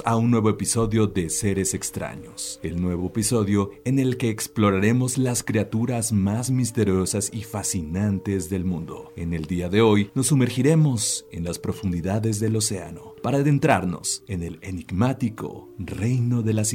A un nuevo episodio de Seres extraños, el nuevo episodio en el que exploraremos las criaturas más misteriosas y fascinantes del mundo. En el día de hoy nos sumergiremos en las profundidades del océano para adentrarnos en el enigmático reino de las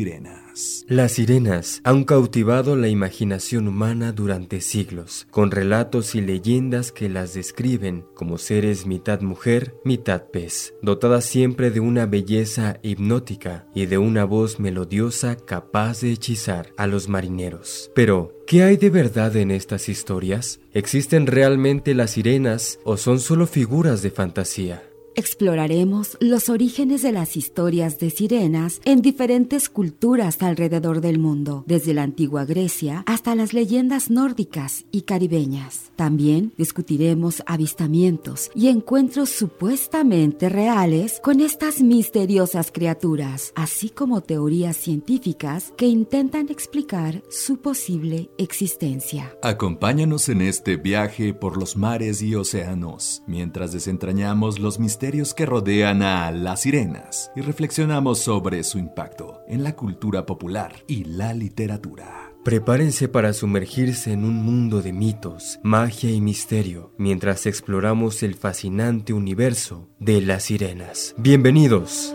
Las sirenas han cautivado la imaginación humana durante siglos, con relatos y leyendas que las describen como seres mitad mujer, mitad pez, dotadas siempre de una belleza hipnótica y de una voz melodiosa capaz de hechizar a los marineros. Pero, ¿Qué hay de verdad en estas historias? ¿Existen realmente las sirenas o son solo figuras de fantasía? Exploraremos los orígenes de las historias de sirenas en diferentes culturas alrededor del mundo, desde la antigua Grecia hasta las leyendas nórdicas y caribeñas. También discutiremos avistamientos y encuentros supuestamente reales con estas misteriosas criaturas, así como teorías científicas que intentan explicar su posible existencia. Acompáñanos en este viaje por los mares y océanos, mientras desentrañamos los misterios que rodean a las sirenas y reflexionamos sobre su impacto en la cultura popular y la literatura. Prepárense para sumergirse en un mundo de mitos, magia y misterio mientras exploramos el fascinante universo de las sirenas. Bienvenidos.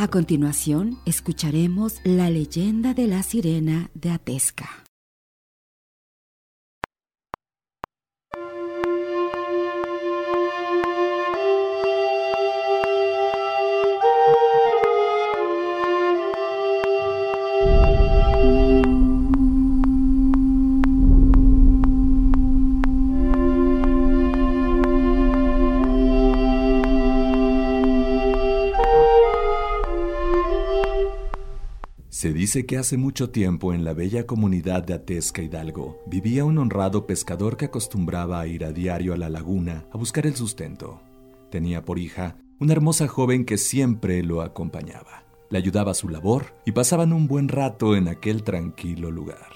A continuación, escucharemos la leyenda de la sirena de Atesca. Se dice que hace mucho tiempo en la bella comunidad de Atesca Hidalgo vivía un honrado pescador que acostumbraba a ir a diario a la laguna a buscar el sustento. Tenía por hija una hermosa joven que siempre lo acompañaba. Le ayudaba a su labor y pasaban un buen rato en aquel tranquilo lugar,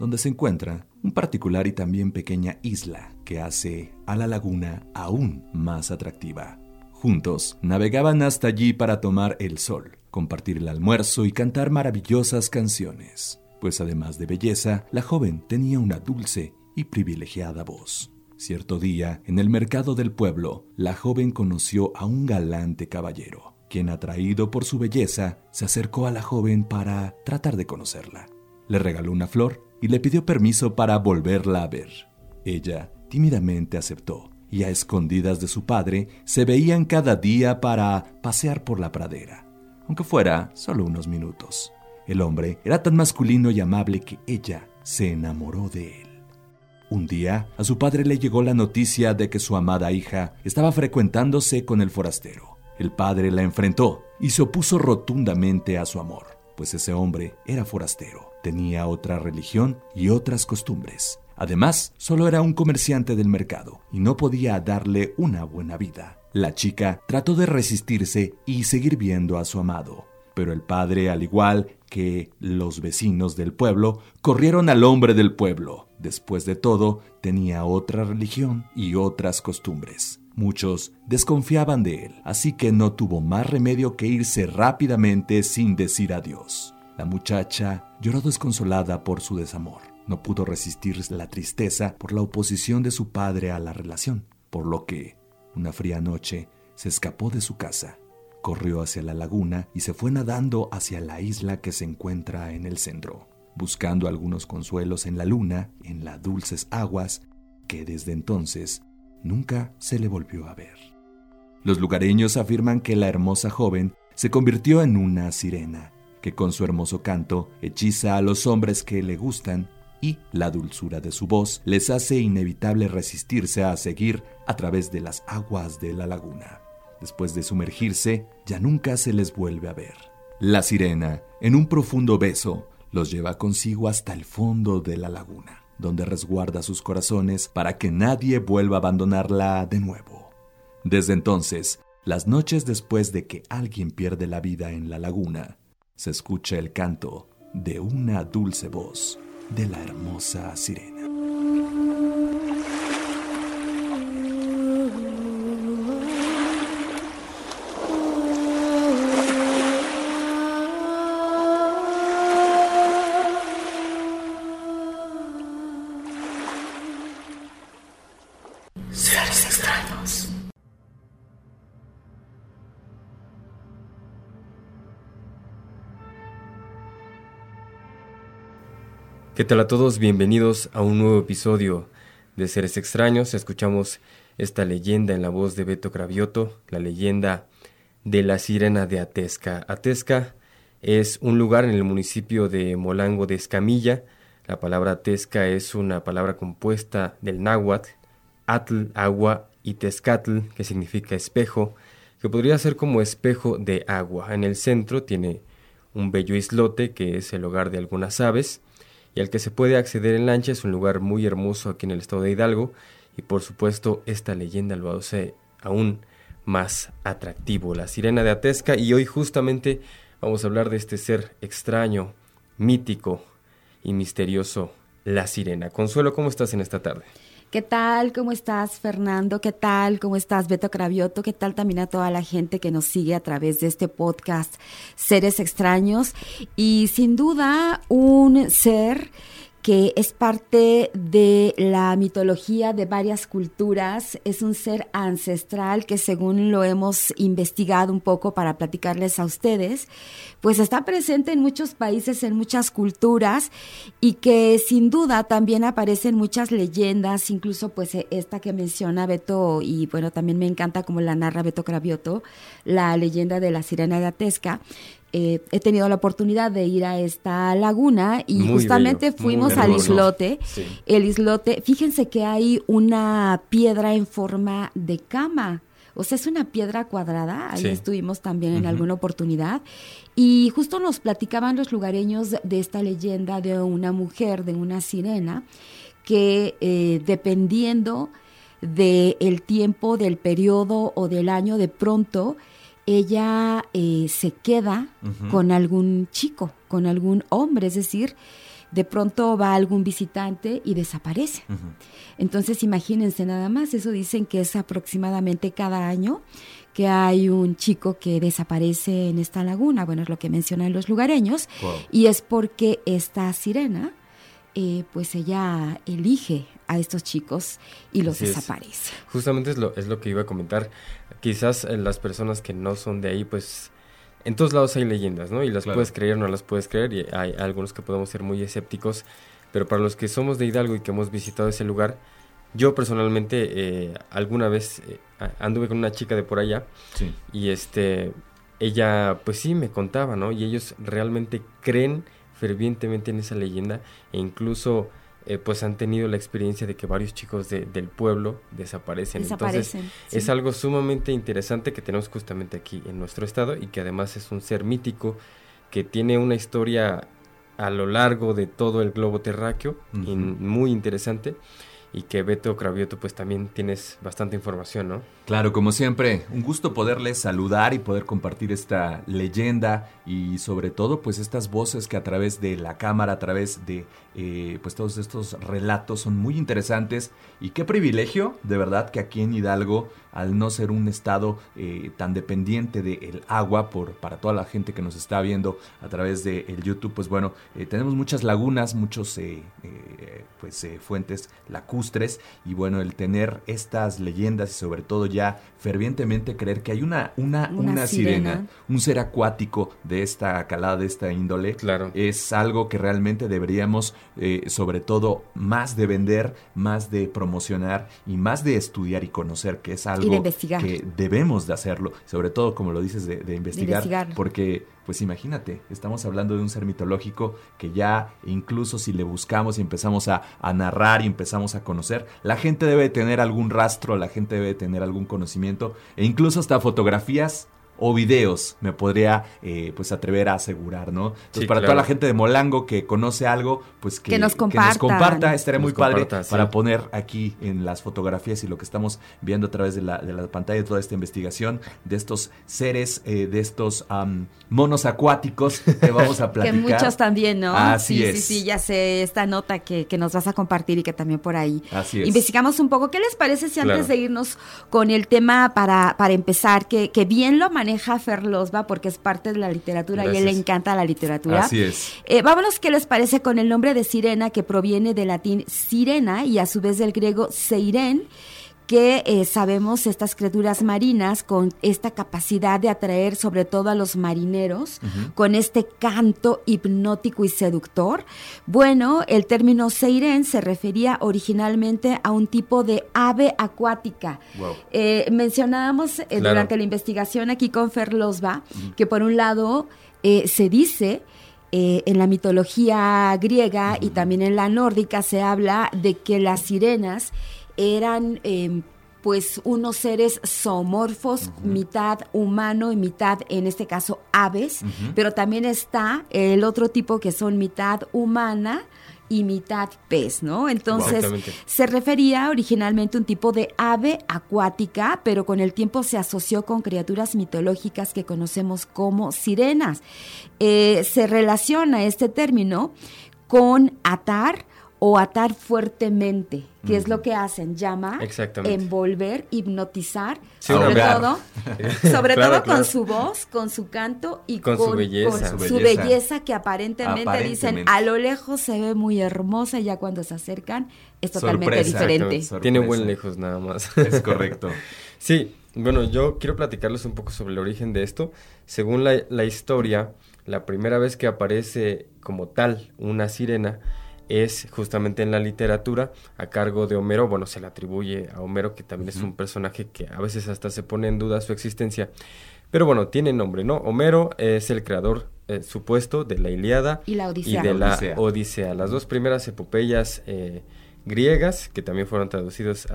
donde se encuentra un particular y también pequeña isla que hace a la laguna aún más atractiva. Juntos navegaban hasta allí para tomar el sol compartir el almuerzo y cantar maravillosas canciones, pues además de belleza, la joven tenía una dulce y privilegiada voz. Cierto día, en el mercado del pueblo, la joven conoció a un galante caballero, quien atraído por su belleza, se acercó a la joven para tratar de conocerla. Le regaló una flor y le pidió permiso para volverla a ver. Ella tímidamente aceptó y a escondidas de su padre se veían cada día para pasear por la pradera aunque fuera solo unos minutos. El hombre era tan masculino y amable que ella se enamoró de él. Un día, a su padre le llegó la noticia de que su amada hija estaba frecuentándose con el forastero. El padre la enfrentó y se opuso rotundamente a su amor, pues ese hombre era forastero, tenía otra religión y otras costumbres. Además, solo era un comerciante del mercado y no podía darle una buena vida. La chica trató de resistirse y seguir viendo a su amado, pero el padre, al igual que los vecinos del pueblo, corrieron al hombre del pueblo. Después de todo, tenía otra religión y otras costumbres. Muchos desconfiaban de él, así que no tuvo más remedio que irse rápidamente sin decir adiós. La muchacha lloró desconsolada por su desamor. No pudo resistir la tristeza por la oposición de su padre a la relación, por lo que una fría noche, se escapó de su casa, corrió hacia la laguna y se fue nadando hacia la isla que se encuentra en el centro, buscando algunos consuelos en la luna, en las dulces aguas, que desde entonces nunca se le volvió a ver. Los lugareños afirman que la hermosa joven se convirtió en una sirena, que con su hermoso canto hechiza a los hombres que le gustan y la dulzura de su voz les hace inevitable resistirse a seguir a través de las aguas de la laguna. Después de sumergirse, ya nunca se les vuelve a ver. La sirena, en un profundo beso, los lleva consigo hasta el fondo de la laguna, donde resguarda sus corazones para que nadie vuelva a abandonarla de nuevo. Desde entonces, las noches después de que alguien pierde la vida en la laguna, se escucha el canto de una dulce voz de la hermosa sirena. Tal a todos? Bienvenidos a un nuevo episodio de Seres Extraños. Escuchamos esta leyenda en la voz de Beto Cravioto, la leyenda de la sirena de Atesca. Atesca es un lugar en el municipio de Molango de Escamilla. La palabra Atesca es una palabra compuesta del náhuatl, atl, agua, y tezcatl, que significa espejo, que podría ser como espejo de agua. En el centro tiene un bello islote que es el hogar de algunas aves y al que se puede acceder en lancha. Es un lugar muy hermoso aquí en el estado de Hidalgo y por supuesto esta leyenda lo hace aún más atractivo, la sirena de Atesca y hoy justamente vamos a hablar de este ser extraño, mítico y misterioso, la sirena. Consuelo, ¿cómo estás en esta tarde? ¿Qué tal? ¿Cómo estás, Fernando? ¿Qué tal? ¿Cómo estás, Beto Cravioto? ¿Qué tal también a toda la gente que nos sigue a través de este podcast Seres Extraños? Y sin duda, un ser que es parte de la mitología de varias culturas, es un ser ancestral que según lo hemos investigado un poco para platicarles a ustedes, pues está presente en muchos países, en muchas culturas y que sin duda también aparece en muchas leyendas, incluso pues esta que menciona Beto y bueno, también me encanta como la narra Beto Cravioto, la leyenda de la sirena de Atesca, eh, he tenido la oportunidad de ir a esta laguna y justamente fuimos al islote. El islote, fíjense que hay una piedra en forma de cama. O sea, es una piedra cuadrada, ahí estuvimos también en alguna oportunidad. Y justo nos platicaban los lugareños de esta leyenda de una mujer, de una sirena, que eh, dependiendo del tiempo, del periodo o del año, de pronto ella eh, se queda con algún chico, con algún hombre, es decir, de pronto va algún visitante y desaparece. Entonces imagínense nada más, eso dicen que es aproximadamente cada año que hay un chico que desaparece en esta laguna, bueno, es lo que mencionan los lugareños, y es porque esta sirena, eh, pues ella elige a estos chicos y los desaparece. Justamente es lo, es lo que iba a comentar. Quizás eh, las personas que no son de ahí, pues en todos lados hay leyendas, ¿no? Y las puedes creer no las puedes creer, y hay algunos que podemos ser muy escépticos, pero para los que somos de Hidalgo y que hemos visitado ese lugar, yo personalmente eh, alguna vez eh, anduve con una chica de por allá y este ella pues sí me contaba, ¿no? Y ellos realmente creen fervientemente en esa leyenda e incluso eh, pues han tenido la experiencia de que varios chicos del pueblo desaparecen. Entonces es algo sumamente interesante que tenemos justamente aquí en nuestro estado y que además es un ser mítico que tiene una historia a lo largo de todo el globo terráqueo muy interesante y que Beto Cravioto pues también tienes bastante información, ¿no? Claro, como siempre, un gusto poderles saludar y poder compartir esta leyenda y sobre todo pues estas voces que a través de la cámara, a través de eh, pues todos estos relatos son muy interesantes y qué privilegio de verdad que aquí en Hidalgo al no ser un estado eh, tan dependiente del agua por para toda la gente que nos está viendo a través de el YouTube pues bueno eh, tenemos muchas lagunas muchos pues fuentes lacustres y bueno el tener estas leyendas y sobre todo ya fervientemente creer que hay una, una, una, sirena, un ser acuático de esta calada, de esta índole, claro. es algo que realmente deberíamos, eh, sobre todo, más de vender, más de promocionar y más de estudiar y conocer, que es algo que debemos de hacerlo, sobre todo, como lo dices, de, investigar, porque pues imagínate, estamos hablando de un ser mitológico que ya incluso si le buscamos y empezamos a, a narrar y empezamos a conocer, la gente debe tener algún rastro, la gente debe tener algún conocimiento e incluso hasta fotografías o videos, me podría eh, pues atrever a asegurar, ¿no? Entonces, para toda la gente de Molango que conoce algo, pues que, nos, comparta. estaría muy padre para poner aquí en las fotografías y lo que estamos viendo a través de la, de la pantalla de toda esta investigación de estos seres, eh, de estos monos acuáticos que vamos a platicar. que muchos también, ¿no? Así sí, es. Sí, sí, ya sé esta nota que, que, nos vas a compartir y que también por ahí Así es. investigamos un poco. ¿Qué les parece si antes de irnos con el tema para, para empezar, que, que bien lo maneja Ferlosba porque es parte de la literatura y a él le encanta la literatura. Así es. Eh, vámonos, ¿qué les parece con el nombre de sirena que proviene del latín sirena y a su vez del griego seiren? Que eh, sabemos estas criaturas marinas con esta capacidad de atraer sobre todo a los marineros, con este canto hipnótico y seductor. Bueno, el término seiren se refería originalmente a un tipo de ave acuática. Eh, mencionábamos eh, durante la investigación aquí con Ferlosba que por un lado se dice en la mitología griega y también en la nórdica se habla de que las sirenas eran em, pues unos seres zoomorfos, mitad humano y mitad, en este caso, aves, pero también está el otro tipo que son mitad humana y mitad pez, ¿no? Entonces se refería originalmente a un tipo de ave acuática, pero con el tiempo se asoció con criaturas mitológicas que conocemos como sirenas. Eh, se relaciona este término con atar, o atar fuertemente, que es lo que hacen, llama, envolver, hipnotizar, sobre todo, sobre todo con su voz, con su canto y con, su, belleza. su, belleza. que aparentemente, dicen a lo lejos se ve muy hermosa y ya cuando se acercan es totalmente diferente. Tiene buen lejos nada más. Es correcto. sí, bueno, yo quiero platicarles un poco sobre el origen de esto. Según la, la historia, la primera vez que aparece como tal una sirena, es justamente en la literatura a cargo de Homero, bueno, se le atribuye a Homero que también es un personaje que a veces hasta se pone en duda su existencia, pero bueno, tiene nombre, ¿no? Homero es el creador eh, supuesto de la Iliada y, la Odisea. de la Odisea. Las dos primeras epopeyas eh, griegas, que también fueron traducidos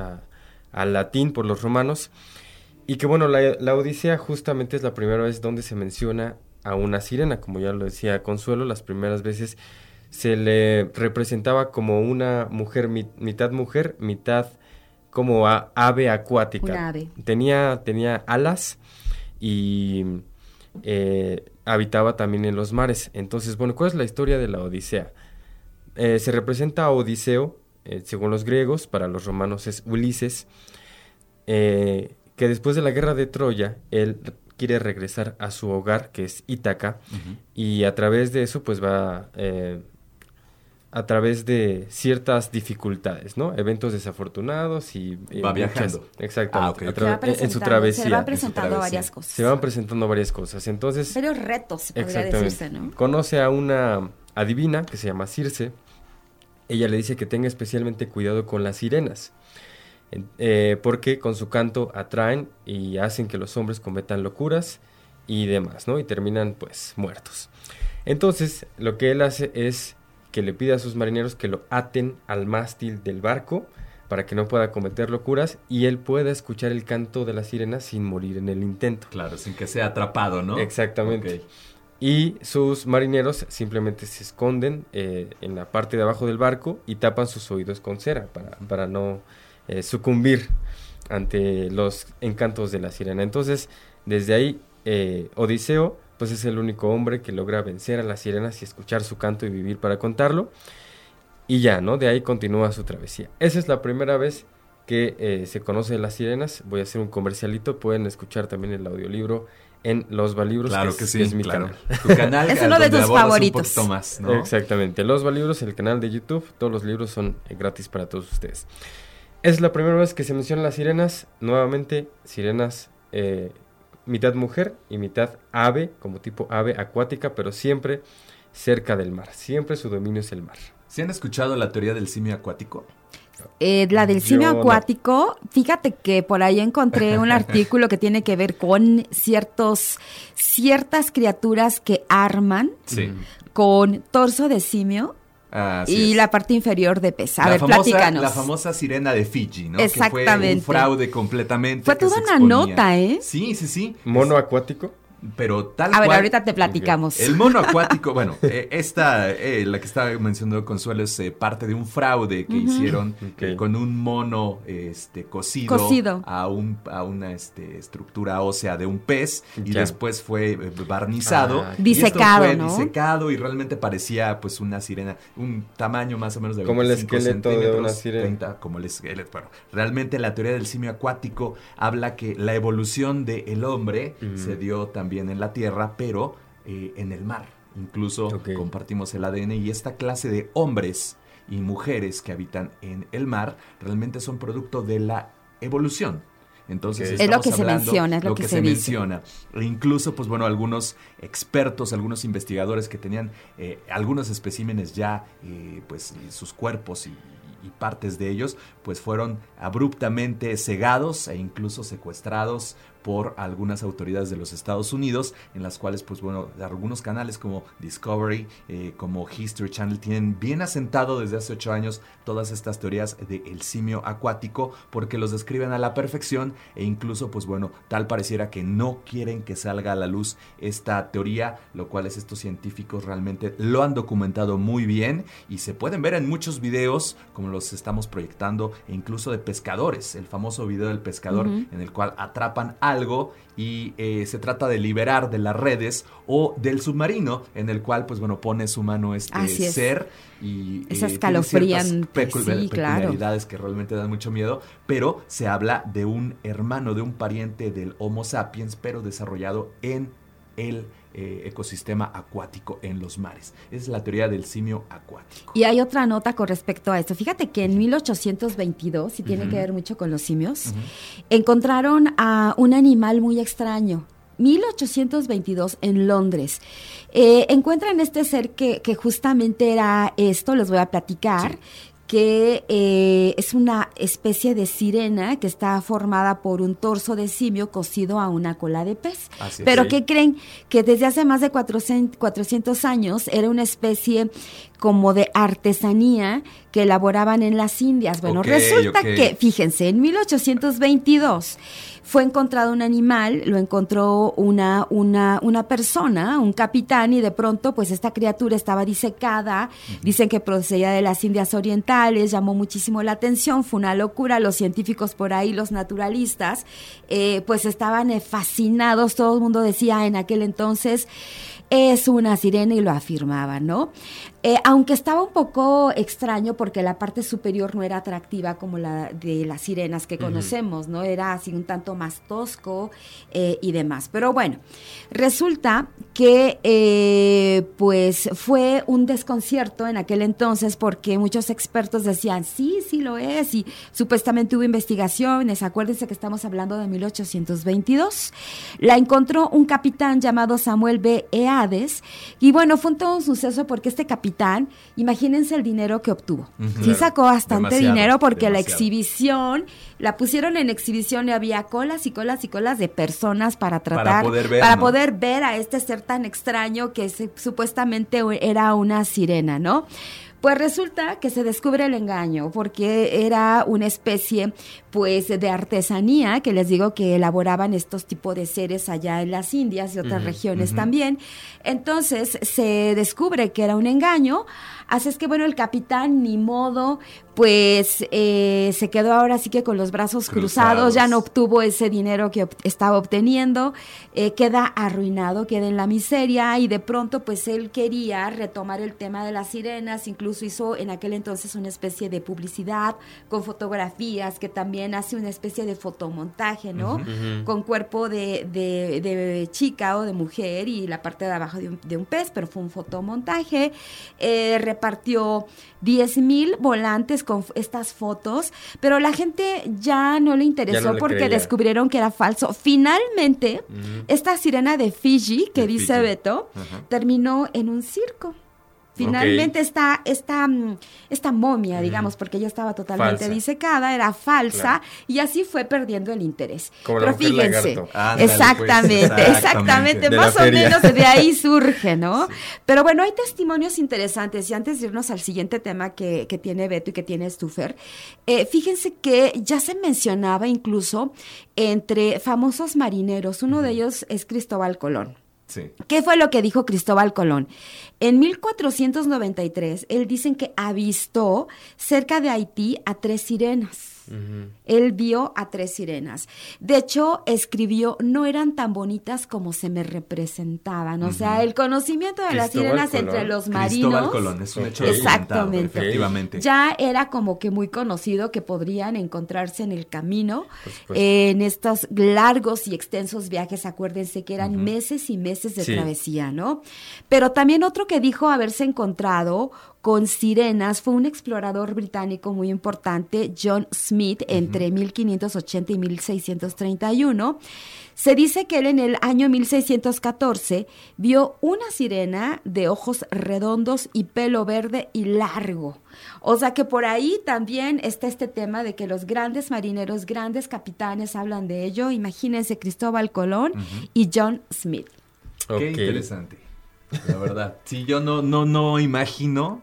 al latín por los romanos, y que bueno, la, la Odisea justamente es la primera vez donde se menciona a una sirena, como ya lo decía Consuelo, las primeras veces se le representaba como una mujer, mitad mujer, mitad como ave acuática. Tenía, tenía alas y eh, habitaba también en los mares. Entonces, bueno, ¿cuál es la historia de la Odisea? Eh, se representa a Odiseo, eh, según los griegos, para los romanos es Ulises, que después de la guerra de Troya, él quiere regresar a su hogar, que es Ítaca, y a través de eso, pues va a través de ciertas dificultades, ¿no? Eventos desafortunados y... Va viajando. Exactamente. Ah, en su travesía. Se van presentando varias cosas. Se van presentando varias cosas. Entonces... Varios retos, se podría decirse, ¿no? Conoce a una adivina que se llama Circe. Ella le dice que tenga especialmente cuidado con las sirenas. Eh, porque con su canto atraen y hacen que los hombres cometan locuras y demás, ¿no? Y terminan pues muertos. Entonces, lo que él hace es que le pide a sus marineros que lo aten al mástil del barco para que no pueda cometer locuras y él pueda escuchar el canto de la sirena sin morir en el intento. Claro, sin que sea atrapado, ¿no? Exactamente. Y sus marineros simplemente se esconden eh, en la parte de abajo del barco y tapan sus oídos con cera para, para no eh, sucumbir ante los encantos de la sirena. Entonces, desde ahí, eh, Odiseo pues es el único hombre que logra vencer a las sirenas y escuchar su canto y vivir para contarlo. Y ya, ¿no? De ahí continúa su travesía. Esa es la primera vez que eh, se conoce de las sirenas. Voy a hacer un comercialito. Pueden escuchar también el audiolibro en Los Valibros. Claro que, sí, es mi claro. canal. Tu canal es uno de tus favoritos. Exactamente. Los Valibros, el canal de YouTube. Todos los libros son eh, gratis para todos ustedes. Es la primera vez que se mencionan las sirenas. Nuevamente, sirenas eh, mitad mujer y mitad ave, como tipo ave acuática, pero siempre cerca del mar. Siempre su dominio es el mar. ¿Se han escuchado la teoría del simio acuático? Eh, la del simio acuático, fíjate que por ahí encontré un artículo que tiene que ver con ciertos, ciertas criaturas que arman con torso de simio y la parte inferior de pez. A ver, platícanos. La famosa sirena de Fiji, ¿no? Exactamente. Que fue un fraude completamente. Fue toda una nota, ¿eh? Sí, sí, sí. ¿Mono acuático? Pero tal A ver, ahorita te platicamos. El mono acuático, bueno, eh, esta, eh, la que estaba mencionando Consuelo, es eh, parte de un fraude que hicieron con un mono este, cocido, a, un, a una este, estructura ósea de un pez y después fue barnizado. Ah, disecado, fue disecado y realmente parecía pues una sirena, un tamaño más o menos de Como el esqueleto de una sirena. como el esqueleto. Bueno, realmente la teoría del simio acuático habla que la evolución del hombre se dio también en la Tierra, pero eh, en el mar. Incluso compartimos el ADN y esta clase de hombres y mujeres que habitan en el mar realmente son producto de la evolución. Entonces, es lo que se menciona, es lo, que, se, menciona. E incluso, pues bueno, algunos expertos, algunos investigadores que tenían eh, algunos especímenes ya, eh, pues sus cuerpos y, y, partes de ellos, pues fueron abruptamente cegados e incluso secuestrados por algunas autoridades de los Estados Unidos, en las cuales, pues bueno, algunos canales como Discovery, eh, como History Channel, tienen bien asentado desde hace ocho años todas estas teorías del el simio acuático, porque los describen a la perfección e incluso, pues bueno, tal pareciera que no quieren que salga a la luz esta teoría, lo cual es estos científicos realmente lo han documentado muy bien y se pueden ver en muchos videos, como los estamos proyectando, e incluso de pescadores, el famoso video del pescador en el cual atrapan algo y eh, se trata de liberar de las redes o del submarino en el cual pues bueno pone su mano este ser y esas eh, peculiaridades que realmente dan mucho miedo pero se habla de un hermano de un pariente del Homo sapiens pero desarrollado en el eh, ecosistema acuático en los mares. es la teoría del simio acuático. Y hay otra nota con respecto a esto. Fíjate que en 1822, y tiene que ver mucho con los simios, encontraron a un animal muy extraño. 1822 en Londres. Eh, encuentran este ser que, justamente era esto, les voy a platicar, que eh, es una especie de sirena que está formada por un torso de simio cosido a una cola de pez. Pero ¿qué creen? Que desde hace más de 400, años era una especie como de artesanía que elaboraban en las Indias. Bueno, resulta que, fíjense, en 1822 fue encontrado un animal, lo encontró una, una, una persona, un capitán, y de pronto, pues esta criatura estaba disecada, dicen que procedía de las Indias Orientales, llamó muchísimo la atención, fue una locura, los científicos por ahí, los naturalistas, eh, pues estaban eh, fascinados, todo el mundo decía en aquel entonces, es una sirena y lo afirmaba, ¿no? Eh, aunque estaba un poco extraño porque la parte superior no era atractiva como la de las sirenas que conocemos, ¿no? Era así un tanto más tosco eh, y demás. Pero bueno, resulta que eh, pues fue un desconcierto en aquel entonces porque muchos expertos decían, sí, sí lo es, y supuestamente hubo investigaciones, acuérdense que estamos hablando de 1822. La encontró un capitán llamado Samuel B. Eades, y bueno, fue un todo un suceso porque este capitán imagínense el dinero que obtuvo. Sí sacó bastante dinero porque la exhibición, la pusieron en exhibición y había colas y colas y colas de personas para tratar, para poder ver, para poder ver a este ser tan extraño que supuestamente era una sirena, ¿no? Pues resulta que se descubre el engaño porque era una especie pues de artesanía que les digo que elaboraban estos tipos de seres allá en las Indias y otras regiones también. Entonces se descubre que era un engaño, así es que bueno, el capitán ni modo pues eh, se quedó ahora sí que con los brazos cruzados, ya no obtuvo ese dinero que estaba obteniendo, eh, queda arruinado, queda en la miseria y de pronto pues él quería retomar el tema de las sirenas, incluso hizo en aquel entonces una especie de publicidad con fotografías que también hace una especie de fotomontaje, ¿no? Con cuerpo de, de, chica o de mujer y la parte de abajo de un, de un pez, pero fue un fotomontaje, eh, repartió 10 mil volantes con estas fotos, pero la gente ya no le interesó porque descubrieron que era falso. Finalmente, esta sirena de Fiji, que dice Beto, terminó en un circo. Finalmente esta, esta, mm, esta momia, digamos, porque ella estaba totalmente disecada, era falsa y así fue perdiendo el interés. Pero fíjense, pues. exactamente, exactamente, más o menos de ahí surge, ¿no? Pero bueno, hay testimonios interesantes y antes de irnos al siguiente tema que, que tiene Beto y que tiene Stufer, eh, fíjense que ya se mencionaba incluso entre famosos marineros, uno de ellos es Cristóbal Colón. ¿Qué fue lo que dijo Cristóbal Colón? En 1493, él dicen que avistó cerca de Haití a tres sirenas. Él vio a tres sirenas. De hecho, escribió, no eran tan bonitas como se me representaban. O sea, el conocimiento de las sirenas entre los marinos. Colón, es un hecho Exactamente. Efectivamente. Ya era como que muy conocido que podrían encontrarse en el camino, en estos largos y extensos viajes. Acuérdense que eran meses y meses de travesía, ¿no? Pero también otro que dijo haberse encontrado con sirenas fue un explorador británico muy importante, John Smith, entre 1580 y 1631. Se dice que él en el año 1614 vio una sirena de ojos redondos y pelo verde y largo. O sea que por ahí también está este tema de que los grandes marineros, grandes capitanes hablan de ello. Imagínense Cristóbal Colón y John Smith. Qué interesante. La verdad. Sí, yo no, no, no imagino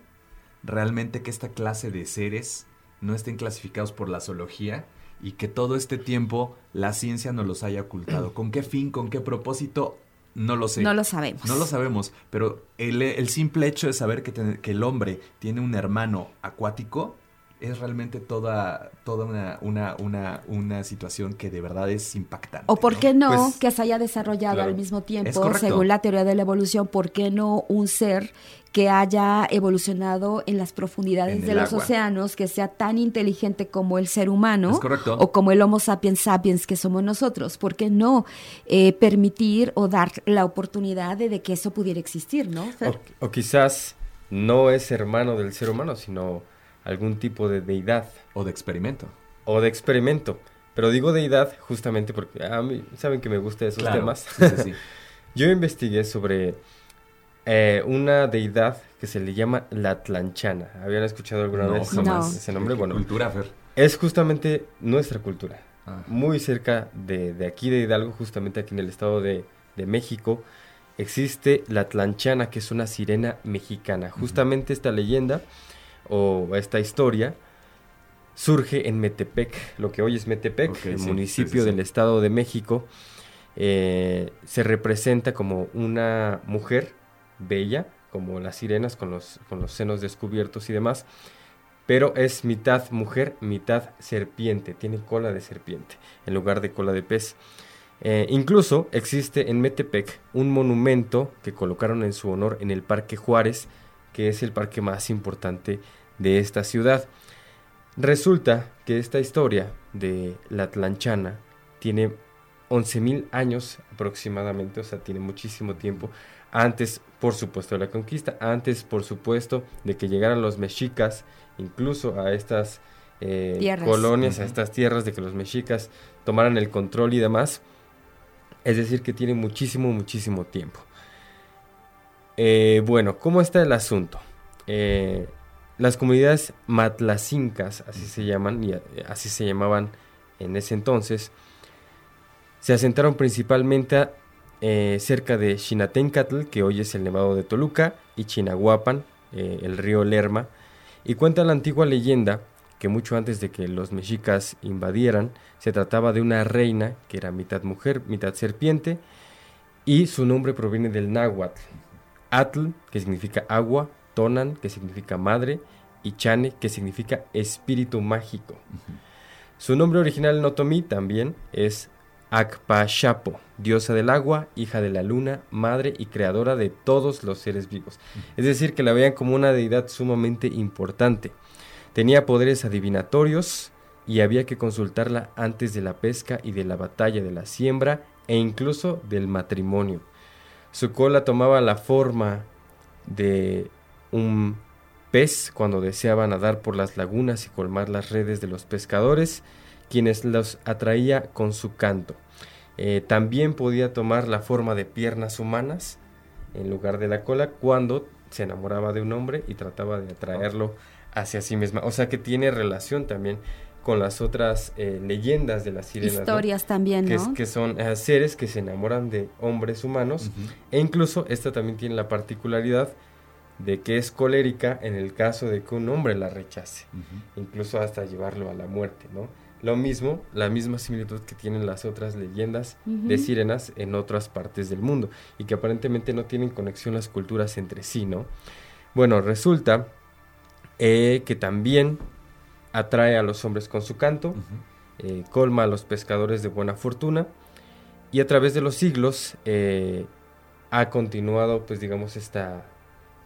realmente que esta clase de seres no estén clasificados por la zoología y que todo este tiempo la ciencia no los haya ocultado. ¿Con qué fin, con qué propósito? No lo sé. No lo sabemos. No lo sabemos, pero el, simple hecho de saber que, que el hombre tiene un hermano acuático es realmente toda, toda una, una, una, una situación que de verdad es impactante. O por qué no, pues, que se haya desarrollado al mismo tiempo, según la teoría de la evolución, por qué no un ser que haya evolucionado en las profundidades de los océanos, que sea tan inteligente como el ser humano o como el Homo sapiens sapiens que somos nosotros. ¿Por qué no eh, permitir o dar la oportunidad de, que eso pudiera existir, no? o quizás no es hermano del ser humano, sino algún tipo de deidad. O de experimento. O de experimento. Pero digo deidad justamente porque a mí saben que me gustan esos temas. Yo investigué sobre eh, una deidad que se le llama la Tlanchana. ¿Habían escuchado alguna vez ese nombre? Bueno, cultura, Fer. Es justamente nuestra cultura. Ah. Muy cerca de, de, aquí de Hidalgo, justamente aquí en el estado de, de México, existe la Tlanchana, que es una sirena mexicana. Justamente esta leyenda o esta historia surge en Metepec, lo que hoy es Metepec, el municipio del Estado de México. Eh, se representa como una mujer bella, como las sirenas con los, con los senos descubiertos y demás, pero es mitad mujer, mitad serpiente, tiene cola de serpiente en lugar de cola de pez. Eh, incluso existe en Metepec un monumento que colocaron en su honor en el Parque Juárez, que es el parque más importante de esta ciudad. Resulta que esta historia de la Tlanchana tiene 11.000 años aproximadamente, o sea, tiene muchísimo tiempo. Antes, por supuesto, de la conquista, antes, por supuesto, de que llegaran los mexicas, incluso a estas eh, colonias, a estas tierras, de que los mexicas tomaran el control y demás. Es decir, que tiene muchísimo, muchísimo tiempo. Eh, bueno, ¿cómo está el asunto? Eh, las comunidades matlacincas, así se llaman, y eh, así se llamaban en ese entonces, se asentaron principalmente eh, cerca de Xinatencatl, que hoy es el Nevado de Toluca, y Chinahuapan, eh, el río Lerma, y cuenta la antigua leyenda que mucho antes de que los mexicas invadieran, se trataba de una reina que era mitad mujer, mitad serpiente, y su nombre proviene del náhuatl. Atl, que significa agua, Tonan, que significa madre, y Chane, que significa espíritu mágico. Su nombre original en Otomí también es Akpashapo, diosa del agua, hija de la luna, madre y creadora de todos los seres vivos. Es decir, que la veían como una deidad sumamente importante. Tenía poderes adivinatorios y había que consultarla antes de la pesca y de la batalla de la siembra e incluso del matrimonio. Su cola tomaba la forma de un pez cuando deseaba nadar por las lagunas y colmar las redes de los pescadores, quienes los atraía con su canto. Eh, también podía tomar la forma de piernas humanas en lugar de la cola cuando se enamoraba de un hombre y trataba de atraerlo hacia sí misma. O sea que tiene relación también con las otras eh, leyendas de las sirenas. Historias también, ¿no? Que, son eh, seres que se enamoran de hombres humanos. E incluso esta también tiene la particularidad de que es colérica en el caso de que un hombre la rechace. Incluso hasta llevarlo a la muerte, ¿no? Lo mismo, la misma similitud que tienen las otras leyendas de sirenas en otras partes del mundo y que aparentemente no tienen conexión las culturas entre sí, ¿no? Bueno, resulta eh, que también atrae a los hombres con su canto, eh, colma a los pescadores de buena fortuna y a través de los siglos eh, ha continuado, pues digamos, esta,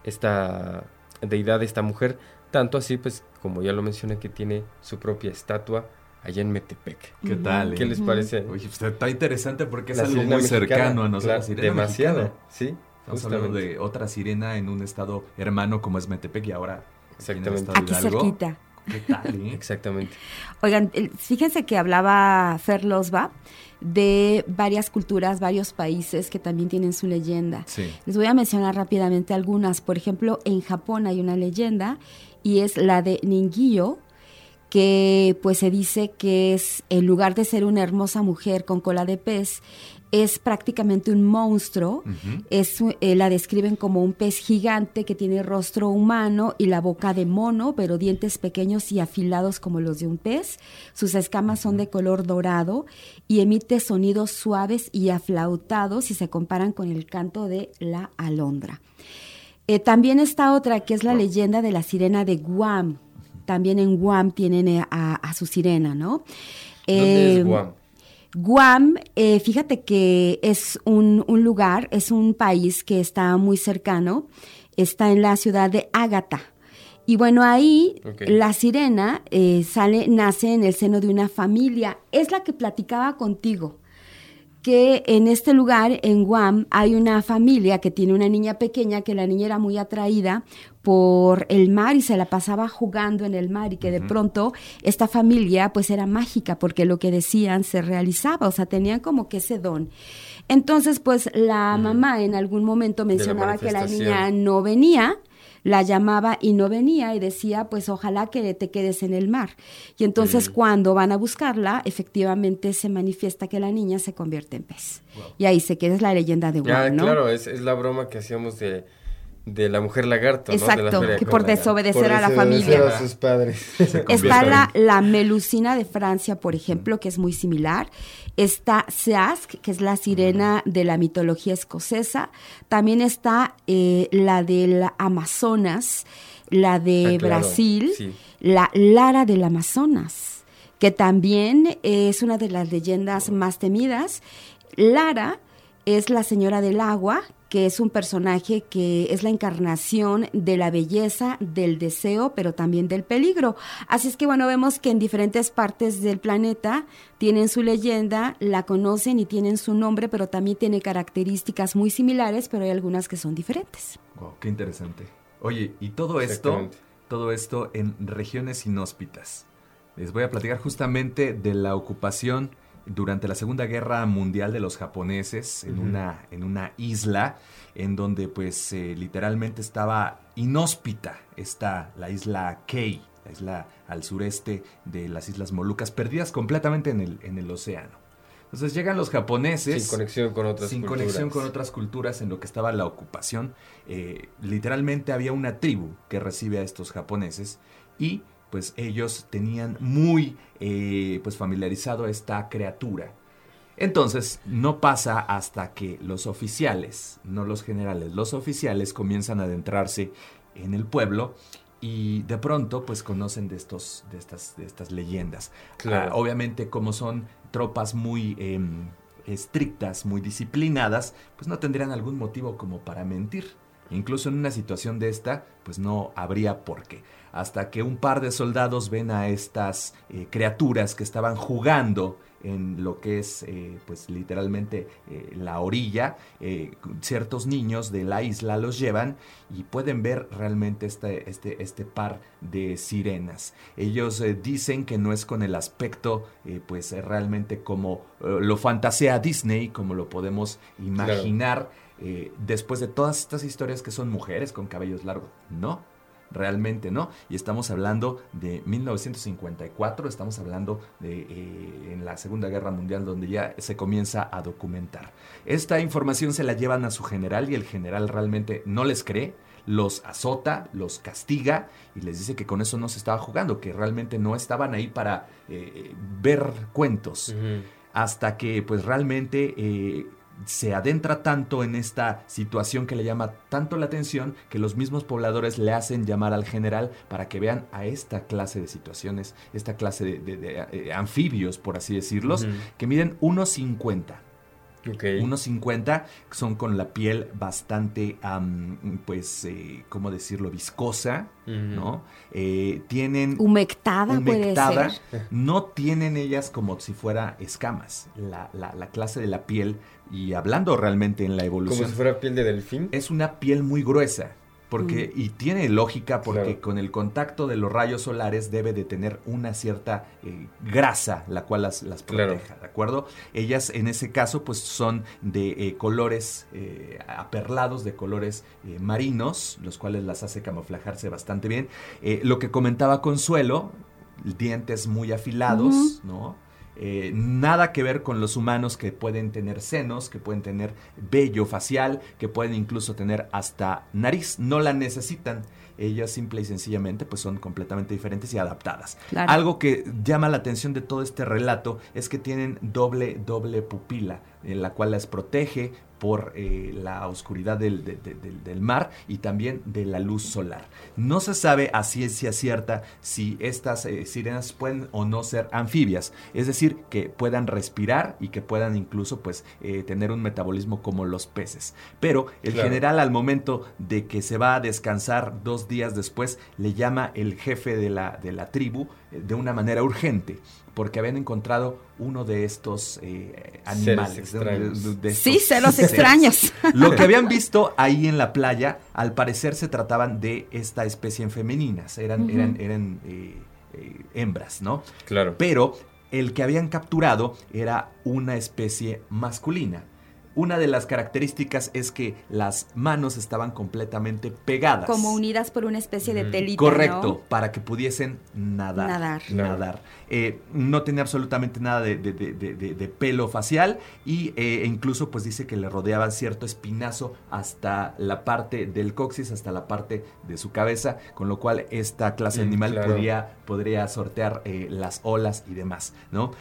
esta deidad, esta mujer, tanto así, pues como ya lo mencioné, que tiene su propia estatua allá en Metepec. ¿Qué tal? ¿Qué les parece? Oye, pues, está interesante porque es algo muy cercano a nosotros. demasiado, sí. Estamos hablando de otra sirena en un estado hermano como es Metepec y ahora Exactamente. Aquí cerquita. ¿Qué tal? Eh? Exactamente. Oigan, fíjense que hablaba Fer Losba de varias culturas, varios países que también tienen su leyenda. Les voy a mencionar rápidamente algunas. Por ejemplo, en Japón hay una leyenda y es la de Ningyo, que pues se dice que es, en lugar de ser una hermosa mujer con cola de pez, es prácticamente un monstruo. es, eh, la describen como un pez gigante que tiene rostro humano y la boca de mono, pero dientes pequeños y afilados como los de un pez. Sus escamas son de color dorado y emite sonidos suaves y aflautados si se comparan con el canto de la alondra. Eh, también está otra que es la leyenda de la sirena de Guam. También en Guam tienen eh, a, su sirena, ¿no? ¿Dónde es Guam? Guam, eh, fíjate que es un, lugar, es un país que está muy cercano, está en la ciudad de Ágata. Y bueno, ahí la sirena eh, sale, nace en el seno de una familia. Es la que platicaba contigo que en este lugar, en Guam, hay una familia que tiene una niña pequeña, que la niña era muy atraída por el mar y se la pasaba jugando en el mar y que de pronto esta familia pues era mágica porque lo que decían se realizaba, o sea, tenían como que ese don. Entonces pues la mamá en algún momento mencionaba que la niña no venía la llamaba y no venía y decía, pues ojalá que te quedes en el mar. Y entonces cuando van a buscarla, efectivamente se manifiesta que la niña se convierte en pez. Y ahí se queda, es la leyenda de Guam, ¿no? Claro, es, es la broma que hacíamos de de la mujer lagarto, Exacto, ¿no? que por desobedecer a la familia. A sus padres. Está la, la, melusina de Francia, por ejemplo, que es muy similar. Está Seask, que es la sirena de la mitología escocesa. También está eh, la del Amazonas, la de ah, Brasil, la Lara del Amazonas, que también es una de las leyendas más temidas. Lara es la señora del agua, que es un personaje que es la encarnación de la belleza, del deseo, pero también del peligro. Así es que bueno, vemos que en diferentes partes del planeta tienen su leyenda, la conocen y tienen su nombre, pero también tiene características muy similares, pero hay algunas que son diferentes. Wow, qué interesante. Oye, y todo esto, todo esto en regiones inhóspitas. Les voy a platicar justamente de la ocupación durante la Segunda Guerra Mundial de los japoneses en, una, en una isla en donde pues eh, literalmente estaba inhóspita está la isla Kei, la isla al sureste de las Islas Molucas, perdidas completamente en el, en el océano. Entonces llegan los japoneses. Sin conexión con otras sin conexión con otras culturas en lo que estaba la ocupación. Eh, literalmente había una tribu que recibe a estos japoneses y pues ellos tenían muy eh, pues familiarizado a esta criatura. Entonces, no pasa hasta que los oficiales, no los generales, los oficiales comienzan a adentrarse en el pueblo y de pronto pues conocen de, estos, de, estas, de estas leyendas. Ah, obviamente como son tropas muy em, estrictas, muy disciplinadas, pues no tendrían algún motivo como para mentir. Incluso en una situación de esta, pues no habría por qué hasta que un par de soldados ven a estas eh, criaturas que estaban jugando en lo que es eh, pues literalmente eh, la orilla ciertos niños de la isla los llevan y pueden ver realmente este, este, este par de sirenas ellos dicen que no es con el aspecto pues realmente como lo fantasea Disney como lo podemos imaginar eh, después de todas estas historias que son mujeres con cabellos largos. No, realmente no. Y estamos hablando de 1954, estamos hablando de eh, en la Segunda Guerra Mundial donde ya se comienza a documentar. Esta información se la llevan a su general y el general realmente no les cree los azota, los castiga y les dice que con eso no se estaba jugando, que realmente no estaban ahí para eh, ver cuentos. Hasta que pues realmente eh, se adentra tanto en esta situación que le llama tanto la atención que los mismos pobladores le hacen llamar al general para que vean a esta clase de situaciones, esta clase de, eh, anfibios, por así decirlos, que miden 1,50. Okay. Unos 50 son con la piel bastante, pues, eh, ¿cómo decirlo? Viscosa, ¿no? Eh, tienen... Humectada, humectada, puede ser. No tienen ellas como si fuera escamas. La, la, la, clase de la piel, y hablando realmente en la evolución... Como si fuera piel de delfín. Es una piel muy gruesa porque, mm. y tiene lógica porque con el contacto de los rayos solares debe de tener una cierta eh, grasa la cual las, las proteja, ¿de acuerdo? Ellas en ese caso pues son de eh, colores eh, aperlados, de colores marinos, los cuales las hace camuflajarse bastante bien. lo que comentaba Consuelo, dientes muy afilados, ¿no? Eh, nada que ver con los humanos que pueden tener senos, que pueden tener vello facial, que pueden incluso tener hasta nariz. No la necesitan. Ellas simple y sencillamente pues son completamente diferentes y adaptadas. Algo que llama la atención de todo este relato es que tienen doble, doble pupila, en la cual las protege por eh, la oscuridad del, del, mar y también de la luz solar. No se sabe a ciencia cierta si estas eh, sirenas pueden o no ser anfibias, es decir, que puedan respirar y que puedan incluso pues eh, tener un metabolismo como los peces. Pero el general al momento de que se va a descansar dos días después le llama el jefe de la, de la tribu de una manera urgente porque habían encontrado uno de estos eh, animales. sí, celos extraños. Lo que habían visto ahí en la playa, al parecer se trataban de esta especie en femeninas, eran, eran, eran eh, eh, hembras, ¿no? Claro. Pero el que habían capturado era una especie masculina. Una de las características es que las manos estaban completamente pegadas. Como unidas por una especie de telita. Correcto, para que pudiesen nadar. Nadar. Nadar. Eh, no tenía absolutamente nada de, pelo facial y eh, incluso pues dice que le rodeaba cierto espinazo hasta la parte del coxis, hasta la parte de su cabeza, con lo cual esta clase de animal podría, podría sortear eh, las olas y demás, ¿no?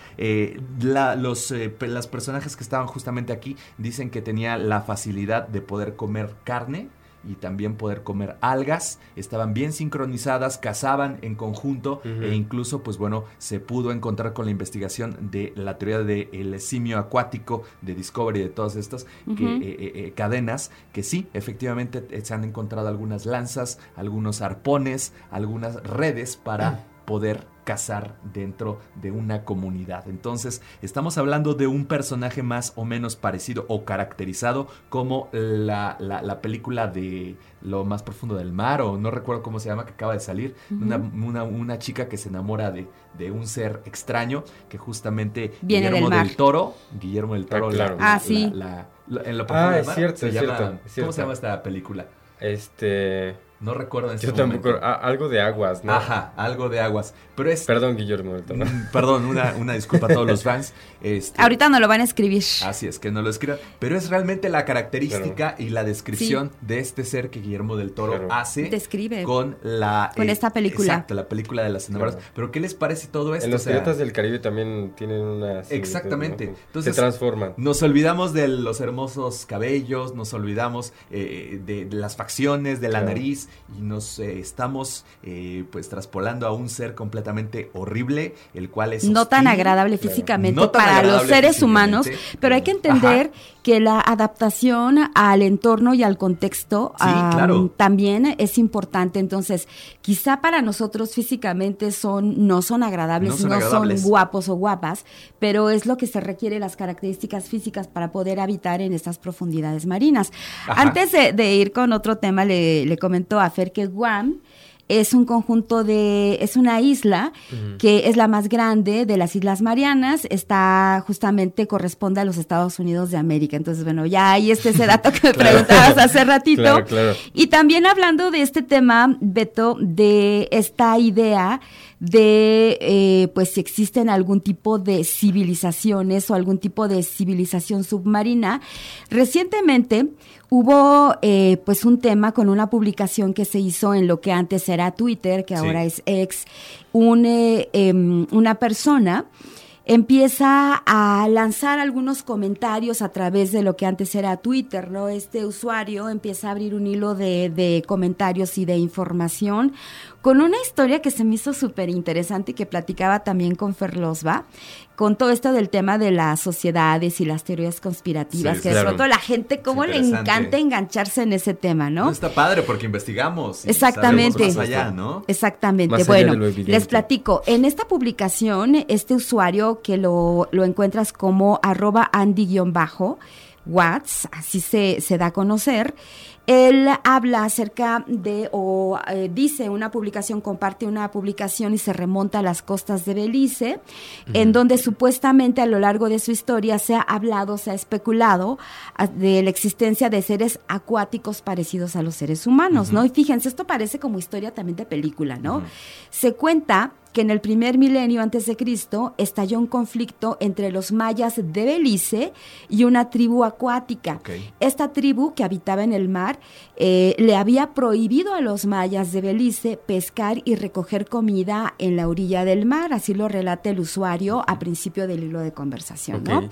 los las personajes que estaban justamente aquí dicen que tenía la facilidad de poder comer carne y también poder comer algas. Estaban bien sincronizadas, cazaban en conjunto e incluso, pues bueno, se pudo encontrar con la investigación de la teoría del simio acuático de Discovery, de todas estas eh, eh, eh, cadenas, que sí, efectivamente se han encontrado algunas lanzas, algunos arpones, algunas redes para poder cazar dentro de una comunidad. Entonces, estamos hablando de un personaje más o menos parecido o caracterizado como la, la, película de Lo más profundo del mar, o no recuerdo cómo se llama, que acaba de salir. una, una, chica que se enamora de, de, un ser extraño que justamente Guillermo del, Toro, Guillermo del Toro, ah, ah sí. en lo ah, es cierto, es cierto. ¿Cómo se llama esta película? Este... No recuerdo en Yo tampoco. algo de aguas, ¿no? Ajá, algo de aguas. Pero es. Perdón, Guillermo mm, Perdón, una, una, disculpa a todos los fans. Este, Ahorita no lo van a escribir. Así es, que no lo escriban. Pero es realmente la característica y la descripción de este ser que Guillermo del Toro hace. Describe. Con la. Con esta película. Exacto, la película de las enamoradas. Pero ¿qué les parece todo esto? En los piratas del Caribe también tienen una. Exactamente. Entonces, Se transforman. Nos olvidamos de los hermosos cabellos, nos olvidamos eh, de, las facciones, de la nariz y nos. Eh, estamos eh, pues traspolando a un ser completamente horrible, el cual es... No tan agradable físicamente para los seres humanos, pero hay que entender que la adaptación al entorno y al contexto también es importante. Entonces, quizá para nosotros físicamente son, no son agradables, no son, guapos o guapas, pero es lo que se requiere las características físicas para poder habitar en estas profundidades marinas. Antes de, ir con otro tema, le, le comentó a Fer que Guam es un conjunto de, es una isla que es la más grande de las Islas Marianas, está justamente corresponde a los Estados Unidos de América. Entonces, bueno, ya ahí este ese dato que me preguntabas hace ratito. Y también hablando de este tema, Beto, de esta idea de eh, pues si existen algún tipo de civilizaciones o algún tipo de civilización submarina. Recientemente hubo eh, pues un tema con una publicación que se hizo en lo que antes era Twitter, que ahora es ex, un, eh, em, una persona empieza a lanzar algunos comentarios a través de lo que antes era Twitter, ¿no? Este usuario empieza a abrir un hilo de, de comentarios y de información con una historia que se me hizo súper interesante y que platicaba también con Ferlosba, con todo esto del tema de las sociedades y las teorías conspirativas, que de pronto la gente cómo le encanta engancharse en ese tema, ¿no? está padre porque investigamos. Exactamente. Más allá, ¿no? Exactamente. bueno, les platico. En esta publicación, este usuario que lo, lo encuentras como arroba Andy-Watts, así se, se da a conocer, él habla acerca de, o eh, dice una publicación, comparte una publicación y se remonta a las costas de Belice, en donde supuestamente a lo largo de su historia se ha hablado, se ha especulado ah, de la existencia de seres acuáticos parecidos a los seres humanos, ¿no? Y fíjense, esto parece como historia también de película, ¿no? Se cuenta que en el primer milenio antes de Cristo estalló un conflicto entre los mayas de Belice y una tribu acuática. Esta tribu que habitaba en el mar eh, le había prohibido a los mayas de Belice pescar y recoger comida en la orilla del mar, así lo relata el usuario a principio del hilo de conversación, ¿no?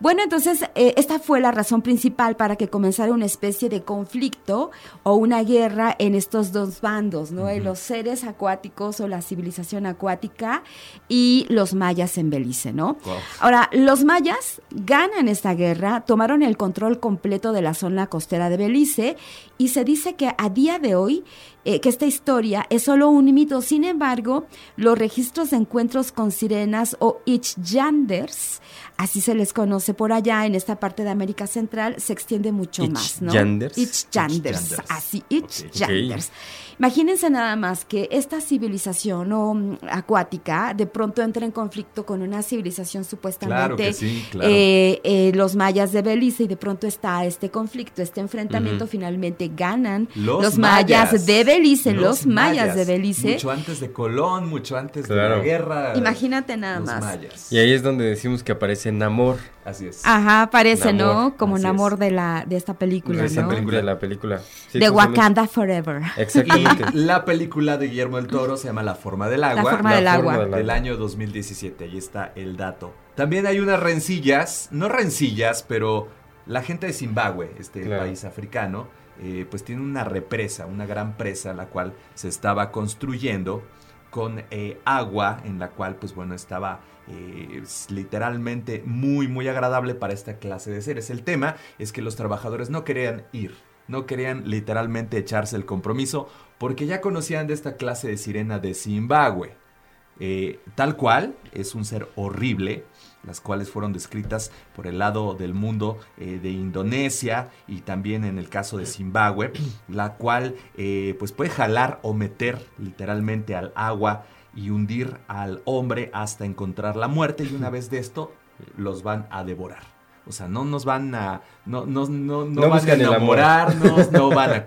Bueno, entonces eh, esta fue la razón principal para que comenzara una especie de conflicto o una guerra en estos dos bandos, ¿no? Los seres acuáticos o la civilización acuática y los mayas en Belice, ¿no? Ahora, los mayas ganan esta guerra, tomaron el control completo de la zona costera de Belice y se dice que a día de hoy eh, que esta historia es solo un mito. Sin embargo, los registros de encuentros con sirenas o Yanders, así se les conoce por allá en esta parte de América Central, se extiende mucho más, ¿no? Yanders, así, Yanders. Imagínense nada más que esta civilización o, mm, acuática de pronto entra en conflicto con una civilización supuestamente eh, eh, los mayas de Belice y de pronto está este conflicto, este enfrentamiento, finalmente ganan los, mayas de Belice Belice, los, mayas, de Belice. Mucho antes de Colón, mucho antes de la guerra. Imagínate nada más. Y ahí es donde decimos que aparece Namor. Así es. Ajá, aparece, ¿no? Como Namor de la de esta película, de esta película, de la película. de Wakanda Forever. Exactamente. Y la película de Guillermo del Toro se llama La forma del agua. La forma del agua. Del año 2017. Ahí está el dato. También hay unas rencillas, no rencillas, pero la gente de Zimbabue, este país africano, eh, pues tiene una represa, una gran presa, la cual se estaba construyendo con eh, agua, en la cual, pues bueno, estaba eh, literalmente muy, muy agradable para esta clase de seres. El tema es que los trabajadores no querían ir, no querían literalmente echarse el compromiso, porque ya conocían de esta clase de sirena de Zimbabue. tal cual, es un ser horrible, las cuales fueron descritas por el lado del mundo eh, de Indonesia y también en el caso de Zimbabue, la cual eh, pues puede jalar o meter literalmente al agua y hundir al hombre hasta encontrar la muerte y una vez de esto los van a devorar. O sea, no nos van a no, no, no, no, van a enamorarnos, no van a,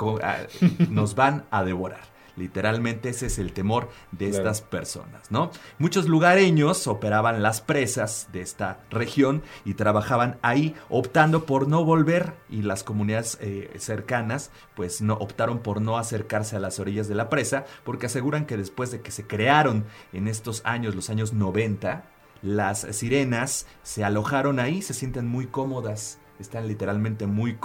nos van a devorar. Literalmente ese es el temor de estas personas, ¿no? Muchos lugareños operaban las presas de esta región y trabajaban ahí optando por no volver y las comunidades eh, cercanas pues no optaron por no acercarse a las orillas de la presa porque aseguran que después de que se crearon en estos años, los años 90, las sirenas se alojaron ahí, se sienten muy cómodas están literalmente muy,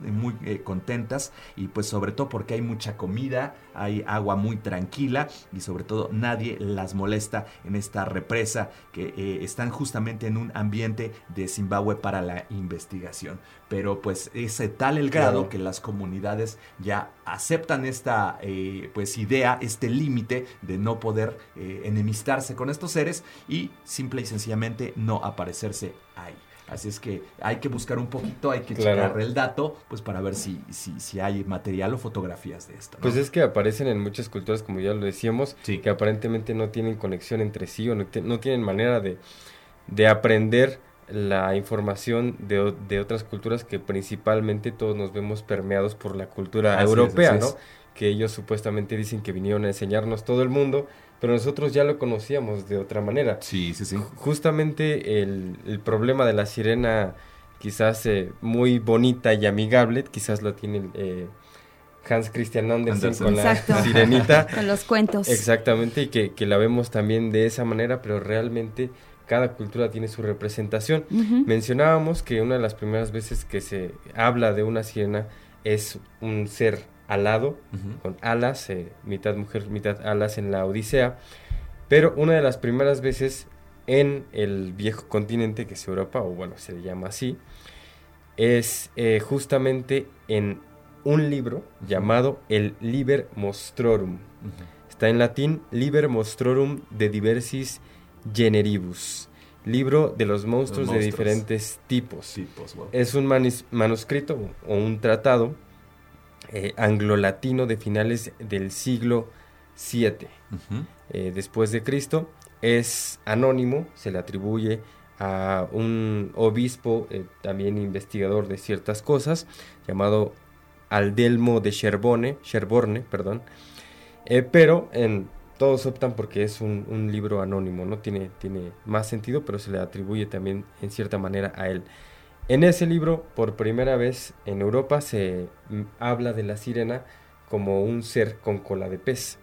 muy eh, contentas y pues sobre todo porque hay mucha comida, hay agua muy tranquila y sobre todo nadie las molesta en esta represa que eh, están justamente en un ambiente de Zimbabue para la investigación. Pero pues es tal el grado que las comunidades ya aceptan esta eh, pues idea, este límite de no poder enemistarse con estos seres y simple y sencillamente no aparecerse ahí. Así es que hay que buscar un poquito, hay que checar el dato, pues para ver si, si, si hay material o fotografías de esto. Pues es que aparecen en muchas culturas, como ya lo decíamos, que aparentemente no tienen conexión entre sí o no, tienen manera de, de aprender la información de, de, otras culturas que principalmente todos nos vemos permeados por la cultura europea, ¿no? Que ellos supuestamente dicen que vinieron a enseñarnos todo el mundo, pero nosotros ya lo conocíamos de otra manera. Sí, sí, sí. Justamente el, el problema de la sirena, quizás eh, muy bonita y amigable, quizás lo tiene eh, Hans Christian Andersen, con la sirenita. con los cuentos. Exactamente, y que, que la vemos también de esa manera, pero realmente cada cultura tiene su representación. Mencionábamos que una de las primeras veces que se habla de una sirena es un ser alado, con alas, eh, mitad mujer, mitad alas en la Odisea, pero una de las primeras veces en el viejo continente, que es Europa, o bueno, se le llama así, es eh, justamente en un libro llamado el Liber Monstrorum. Está en latín Liber Monstrorum de Diversis Generibus, libro de los monstruos, de diferentes tipos. Es un manuscrito o un tratado eh, anglo-latino de finales del siglo VII eh, después de Cristo. Es anónimo, se le atribuye a un obispo, eh, también investigador de ciertas cosas, llamado Aldelmo de Sherbone, Sherborne, perdón, pero en todos optan porque es un, libro anónimo, ¿no? Tiene, tiene más sentido, pero se le atribuye también en cierta manera a él. En ese libro, por primera vez en Europa, se mm, habla de la sirena como un ser con cola de pez.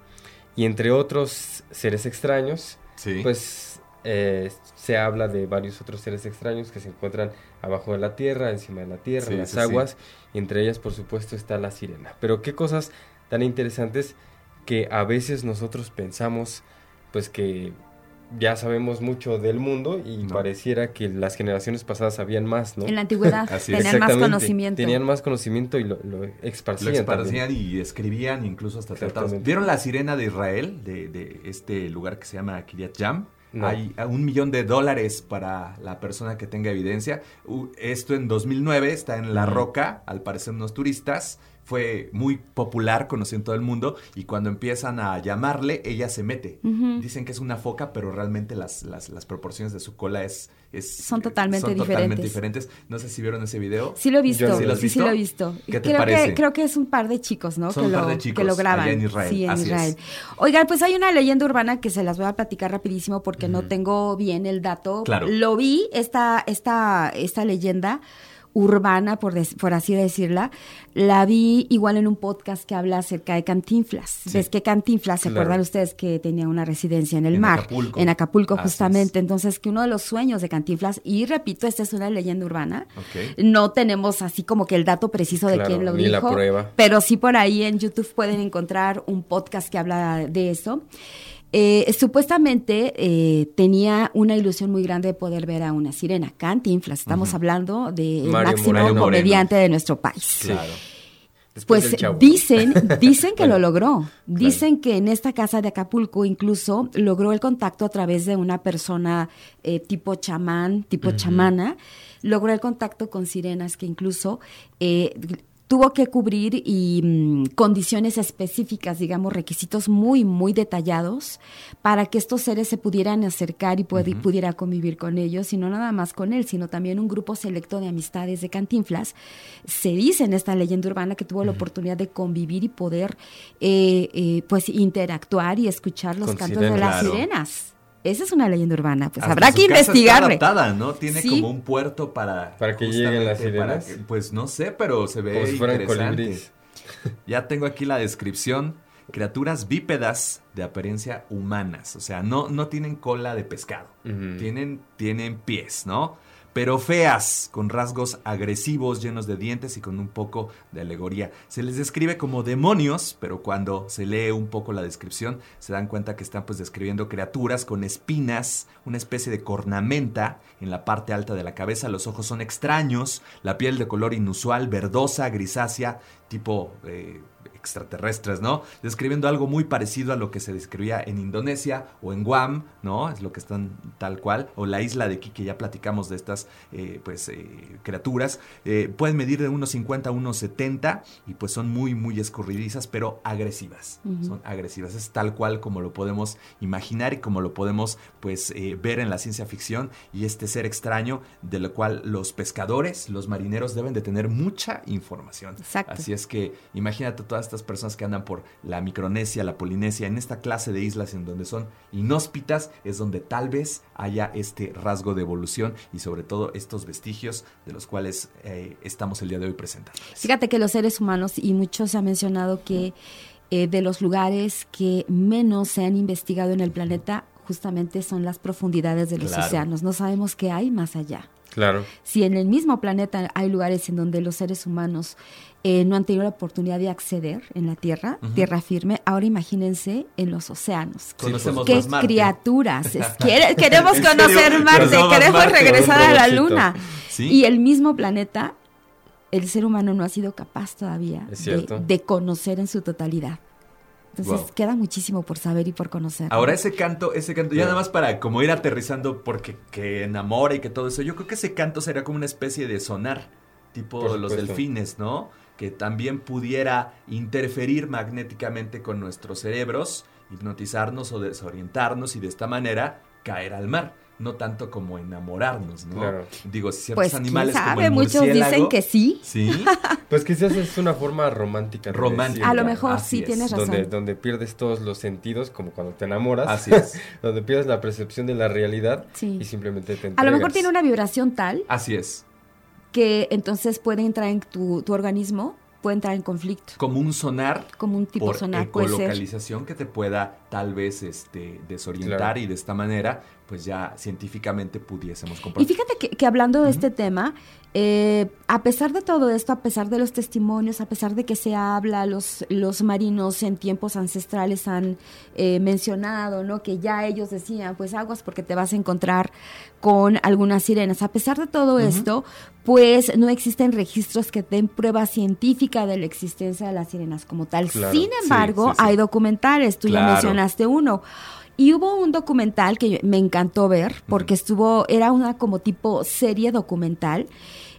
Y entre otros seres extraños, pues eh, se habla de varios otros seres extraños que se encuentran abajo de la tierra, encima de la tierra, en las aguas, y entre ellas, por supuesto, está la sirena. Pero qué cosas tan interesantes que a veces nosotros pensamos pues que ya sabemos mucho del mundo y pareciera que las generaciones pasadas sabían más, ¿no? En la antigüedad tenían más conocimiento. Tenían más conocimiento y lo, lo esparcían. Lo esparcían y escribían, incluso hasta tratados. ¿Vieron la sirena de Israel, de, de este lugar que se llama Kiryat Yam? Hay un millón de dólares para la persona que tenga evidencia. esto en 2009 está en La Roca, al parecer unos turistas fue muy popular, conocido en todo el mundo, y cuando empiezan a llamarle, ella se mete. Dicen que es una foca, pero realmente las, las, las proporciones de su cola es... es son totalmente son diferentes. Totalmente diferentes. No sé si vieron ese video. Sí lo he visto, ¿Sí, lo, sí, lo he visto. ¿Qué te creo parece? Que, creo que es un par de chicos, ¿no? Son que, un par de chicos que lo graban. en Israel. Sí, en Así Israel. Es. Oigan, pues hay una leyenda urbana que se las voy a platicar rapidísimo porque no tengo bien el dato. Claro. Lo vi, esta, esta, esta leyenda urbana, por, por así decirla, la vi igual en un podcast que habla acerca de Cantinflas. ¿Ves que Cantinflas, se acuerdan ustedes que tenía una residencia en el mar? Acapulco. En Acapulco, justamente. Entonces, que uno de los sueños de Cantinflas, y repito, esta es una leyenda urbana, no tenemos así como que el dato preciso de quién lo dijo, pero sí por ahí en YouTube pueden encontrar un podcast que habla de eso. Eh, supuestamente eh, tenía una ilusión muy grande de poder ver a una sirena. Cantinflas, estamos hablando del máximo comediante de nuestro país. Claro. pues dicen, dicen que lo logró. Dicen que en esta casa de Acapulco incluso logró el contacto a través de una persona eh, tipo chamán, tipo chamana. Logró el contacto con sirenas que incluso eh, tuvo que cubrir y mm, condiciones específicas, digamos, requisitos muy, muy detallados para que estos seres se pudieran acercar y, pudiera convivir con ellos, y no nada más con él, sino también un grupo selecto de amistades de Cantinflas. Se dice en esta leyenda urbana que tuvo la oportunidad de convivir y poder, eh, eh, pues, interactuar y escuchar los cantos de las sirenas. Esa es una leyenda urbana, pues habrá que investigarle. Está adaptada, ¿no? Tiene como un puerto para para que lleguen las sirenas. pues no sé, pero se ve como si fueran interesante. ya tengo aquí la descripción. Criaturas bípedas de apariencia humanas, o sea, no, no tienen cola de pescado, tienen, tienen pies, ¿no? Pero feas, con rasgos agresivos, llenos de dientes y con un poco de alegoría. Se les describe como demonios, pero cuando se lee un poco la descripción, se dan cuenta que están pues describiendo criaturas con espinas, una especie de cornamenta en la parte alta de la cabeza, los ojos son extraños, la piel de color inusual, verdosa, grisácea, tipo... Eh, extraterrestres, ¿no? Describiendo algo muy parecido a lo que se describía en Indonesia o en Guam, ¿no? Es lo que están tal cual, o la isla de Kiki, ya platicamos de estas, eh, pues, eh, criaturas. Eh, pueden medir de unos 50 a unos 70 y pues son muy, muy escurridizas, pero agresivas. Son agresivas. Es tal cual como lo podemos imaginar y como lo podemos, pues, ver en la ciencia ficción y este ser extraño de lo cual los pescadores, los marineros deben de tener mucha información. Exacto. Así es que imagínate todas estas personas que andan por la Micronesia, la Polinesia, en esta clase de islas en donde son inhóspitas, es donde tal vez haya este rasgo de evolución y sobre todo estos vestigios de los cuales eh, estamos el día de hoy presentando. Fíjate que los seres humanos, y muchos han mencionado que eh, de los lugares que menos se han investigado en el planeta, justamente son las profundidades de los océanos. No sabemos qué hay más allá. Claro. Si en el mismo planeta hay lugares en donde los seres humanos eh, no han tenido la oportunidad de acceder en la Tierra, tierra firme, ahora imagínense en los océanos. Conocemos ¿Qué criaturas? queremos conocer Marte, queremos regresar a la Luna. Y el mismo planeta, el ser humano no ha sido capaz todavía de conocer en su totalidad. Entonces queda muchísimo por saber y por conocer. Ahora ese canto, ese canto, ya nada más para como ir aterrizando porque que enamora y que todo eso, yo creo que ese canto sería como una especie de sonar, tipo los delfines, ¿no? Que también pudiera interferir magnéticamente con nuestros cerebros, hipnotizarnos o desorientarnos y de esta manera caer al mar no tanto como enamorarnos, ¿no? Claro. Digo, si ciertos pues, animales ¿quién sabe? Muchos dicen que sí. Sí. pues quizás es una forma romántica. Romántica. A lo mejor sí tienes razón. Donde, donde pierdes todos los sentidos, como cuando te enamoras. Así es. donde pierdes la percepción de la realidad y simplemente te entregas. A lo mejor tiene una vibración tal. Así es. Que entonces puede entrar en tu, tu organismo puede entrar en conflicto. Como un sonar. Como un tipo por sonar. Ecolocalización que te pueda tal vez este, desorientar y de esta manera pues ya científicamente pudiésemos comprobar. Y fíjate que, hablando de este tema, eh, a pesar de todo esto, a pesar de los testimonios, a pesar de que se habla, los, los marinos en tiempos ancestrales han eh, mencionado, ¿no? Que ya ellos decían, pues aguas porque te vas a encontrar con algunas sirenas. A pesar de todo esto, pues no existen registros que den prueba científica de la existencia de las sirenas como tal. Sin embargo, hay documentales, tú ya mencionaste uno. Y hubo un documental que me encantó ver, porque estuvo, era una como tipo serie documental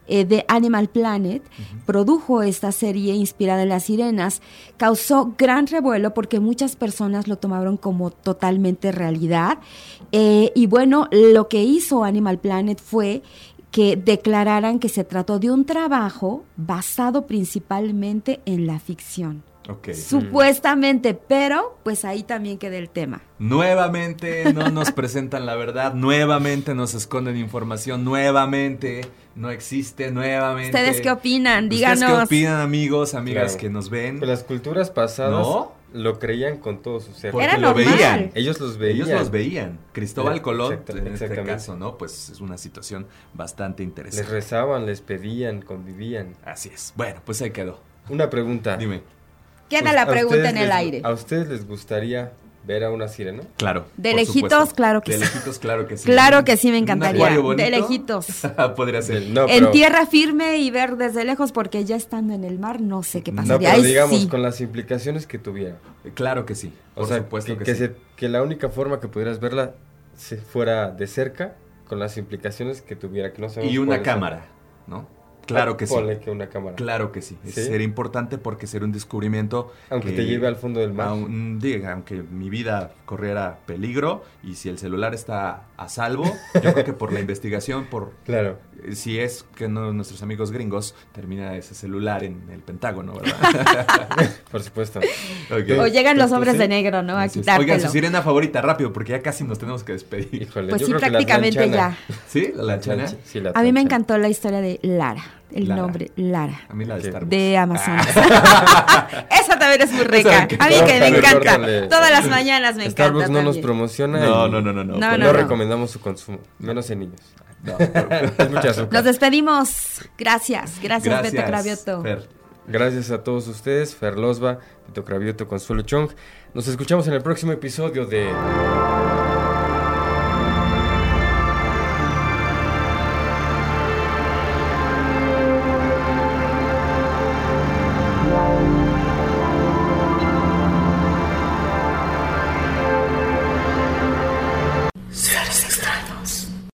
eh, de Animal Planet, produjo esta serie inspirada en las sirenas, causó gran revuelo porque muchas personas lo tomaron como totalmente realidad. Eh, y bueno, lo que hizo Animal Planet fue que declararan que se trató de un trabajo basado principalmente en la ficción. Supuestamente, pero pues ahí también queda el tema. Nuevamente no nos presentan la verdad, nuevamente nos esconden información, nuevamente no existe, nuevamente. ¿Ustedes qué opinan? Díganos. ¿Ustedes qué opinan, amigos, amigas que nos ven? Pues las culturas pasadas lo creían con todo su ser. Era lo veían. Ellos los veían. Ellos los veían. Cristóbal Colón, en este caso, ¿no? Pues es una situación bastante interesante. Les rezaban, les pedían, convivían. Así es. Bueno, pues ahí quedó. Una pregunta. Dime. Queda pues, la pregunta en el aire. ¿A ustedes les gustaría ver a una sirena? Claro. De lejitos, claro que sí. De lejitos, claro que sí. Claro que sí, me encantaría. De lejitos. Podría ser. en tierra firme y ver desde lejos, porque ya estando en el mar, no sé qué pasaría. No, pero digamos, con las implicaciones que tuviera. Claro que sí. o sea, que, que, que la única forma que pudieras verla se fuera de cerca, con las implicaciones que tuviera. Que no y una cámara, ¿no? Claro que sí. que una cámara. Claro que sí. Sería importante porque sería un descubrimiento. Aunque te lleve al fondo del mar. diga, aunque mi vida corriera peligro y si el celular está a salvo, yo creo que por la investigación, por. Claro. Si es que no, nuestros amigos gringos termina ese celular en el Pentágono, ¿verdad? por supuesto. O llegan los hombres de negro, ¿no? A quitártelo. Oigan, su sirena favorita, rápido, porque ya casi nos tenemos que despedir. pues sí, prácticamente ya. ¿Sí? ¿La lanchana? Sí, la a mí me encantó la historia de Lara el nombre Lara. A mí la de Starbucks. De Amazonas. Esa también es muy rica. A mí que me encanta. Todas las mañanas me encanta. Starbucks no nos promociona. No, no, no, no. No, no, no, recomendamos su consumo, menos en niños. No, es mucha azúcar. Nos despedimos. Gracias. Gracias, Beto Cravioto. Gracias a todos ustedes, Fer Losba, Beto Cravioto, Consuelo Chong. Nos escuchamos en el próximo episodio de...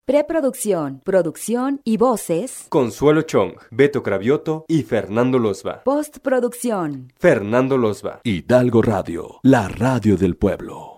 Preproducción, producción y voces. Consuelo Chong, Beto Cravioto y Fernando Losba. Postproducción. Fernando Losba. Hidalgo Radio, la radio del pueblo.